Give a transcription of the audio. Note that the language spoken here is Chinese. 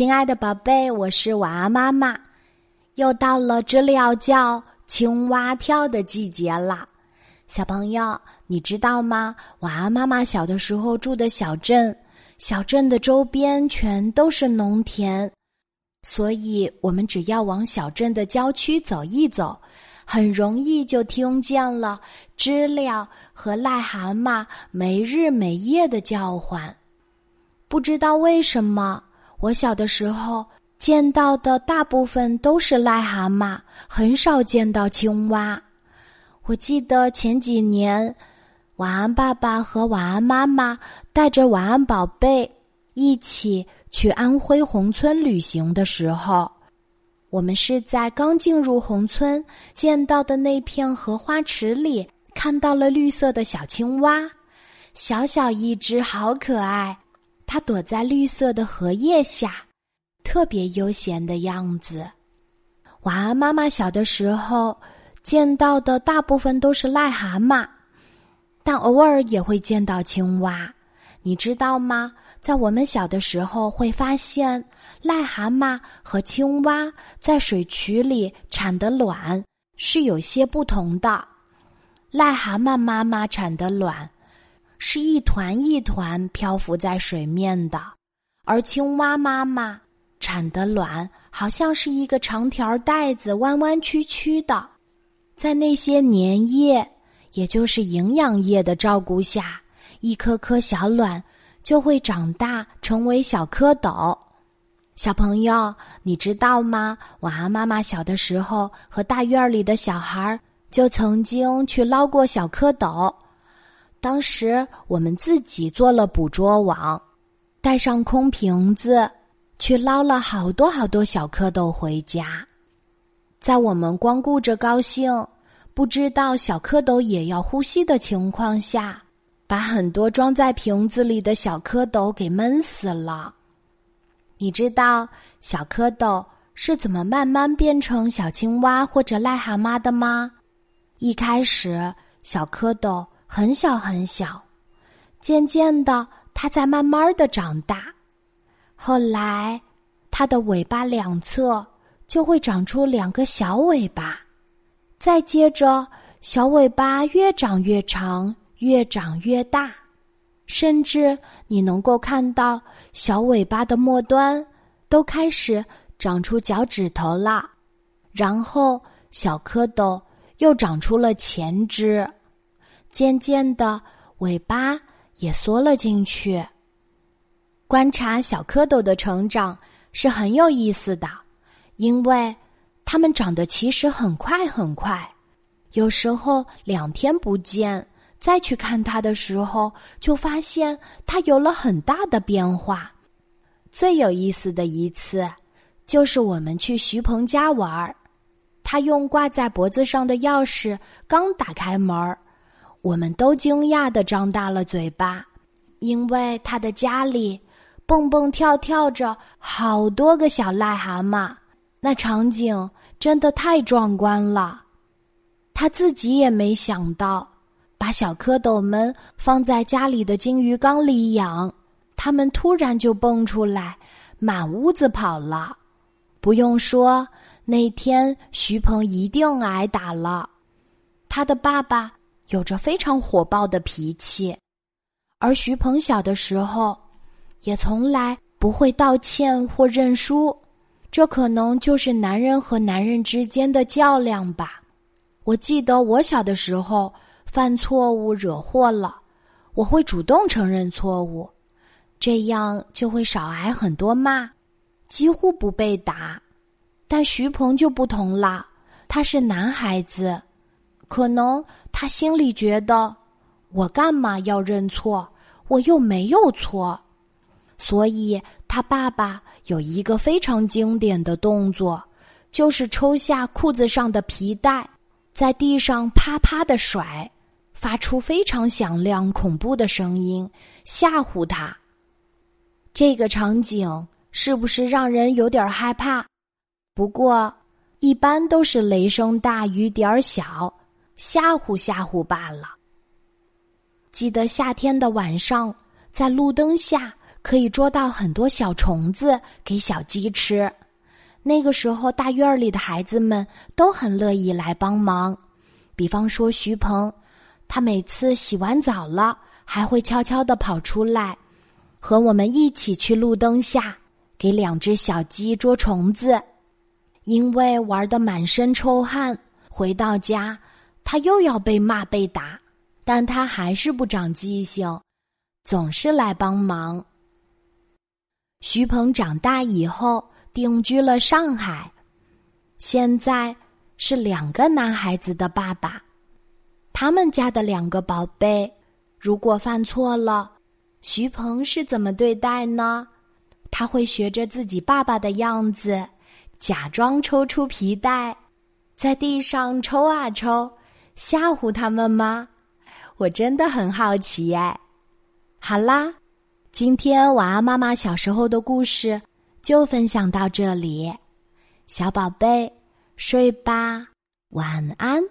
亲爱的宝贝，我是晚安妈妈。又到了知了叫、青蛙跳的季节了。小朋友，你知道吗？晚安妈妈小的时候住的小镇，小镇的周边全都是农田，所以我们只要往小镇的郊区走一走，很容易就听见了知了和癞蛤蟆没日没夜的叫唤。不知道为什么。我小的时候见到的大部分都是癞蛤蟆，很少见到青蛙。我记得前几年，晚安爸爸和晚安妈妈带着晚安宝贝一起去安徽宏村旅行的时候，我们是在刚进入宏村见到的那片荷花池里看到了绿色的小青蛙，小小一只，好可爱。它躲在绿色的荷叶下，特别悠闲的样子。晚安，妈妈小的时候见到的大部分都是癞蛤蟆，但偶尔也会见到青蛙。你知道吗？在我们小的时候，会发现癞蛤蟆和青蛙在水渠里产的卵是有些不同的。癞蛤蟆妈妈产的卵。是一团一团漂浮在水面的，而青蛙妈妈产的卵好像是一个长条带子，弯弯曲曲的，在那些粘液，也就是营养液的照顾下，一颗颗小卵就会长大成为小蝌蚪。小朋友，你知道吗？晚安，妈妈小的时候和大院里的小孩就曾经去捞过小蝌蚪。当时我们自己做了捕捉网，带上空瓶子，去捞了好多好多小蝌蚪回家。在我们光顾着高兴，不知道小蝌蚪也要呼吸的情况下，把很多装在瓶子里的小蝌蚪给闷死了。你知道小蝌蚪是怎么慢慢变成小青蛙或者癞蛤蟆的吗？一开始，小蝌蚪。很小很小，渐渐的，它在慢慢的长大。后来，它的尾巴两侧就会长出两个小尾巴，再接着，小尾巴越长越长，越长越大，甚至你能够看到小尾巴的末端都开始长出脚趾头了。然后，小蝌蚪又长出了前肢。渐渐的，尾巴也缩了进去。观察小蝌蚪的成长是很有意思的，因为它们长得其实很快很快。有时候两天不见，再去看它的时候，就发现它有了很大的变化。最有意思的一次，就是我们去徐鹏家玩儿，他用挂在脖子上的钥匙刚打开门儿。我们都惊讶的张大了嘴巴，因为他的家里蹦蹦跳跳着好多个小癞蛤蟆，那场景真的太壮观了。他自己也没想到，把小蝌蚪们放在家里的金鱼缸里养，它们突然就蹦出来，满屋子跑了。不用说，那天徐鹏一定挨打了，他的爸爸。有着非常火爆的脾气，而徐鹏小的时候，也从来不会道歉或认输，这可能就是男人和男人之间的较量吧。我记得我小的时候犯错误惹祸了，我会主动承认错误，这样就会少挨很多骂，几乎不被打。但徐鹏就不同了，他是男孩子。可能他心里觉得，我干嘛要认错？我又没有错，所以他爸爸有一个非常经典的动作，就是抽下裤子上的皮带，在地上啪啪的甩，发出非常响亮、恐怖的声音，吓唬他。这个场景是不是让人有点害怕？不过，一般都是雷声大雨点儿小。吓唬吓唬罢了。记得夏天的晚上，在路灯下可以捉到很多小虫子给小鸡吃。那个时候，大院里的孩子们都很乐意来帮忙。比方说，徐鹏，他每次洗完澡了，还会悄悄的跑出来，和我们一起去路灯下给两只小鸡捉虫子。因为玩的满身臭汗，回到家他又要被骂被打，但他还是不长记性，总是来帮忙。徐鹏长大以后。定居了上海，现在是两个男孩子的爸爸。他们家的两个宝贝，如果犯错了，徐鹏是怎么对待呢？他会学着自己爸爸的样子，假装抽出皮带，在地上抽啊抽，吓唬他们吗？我真的很好奇哎。好啦，今天晚安妈妈小时候的故事。就分享到这里，小宝贝，睡吧，晚安。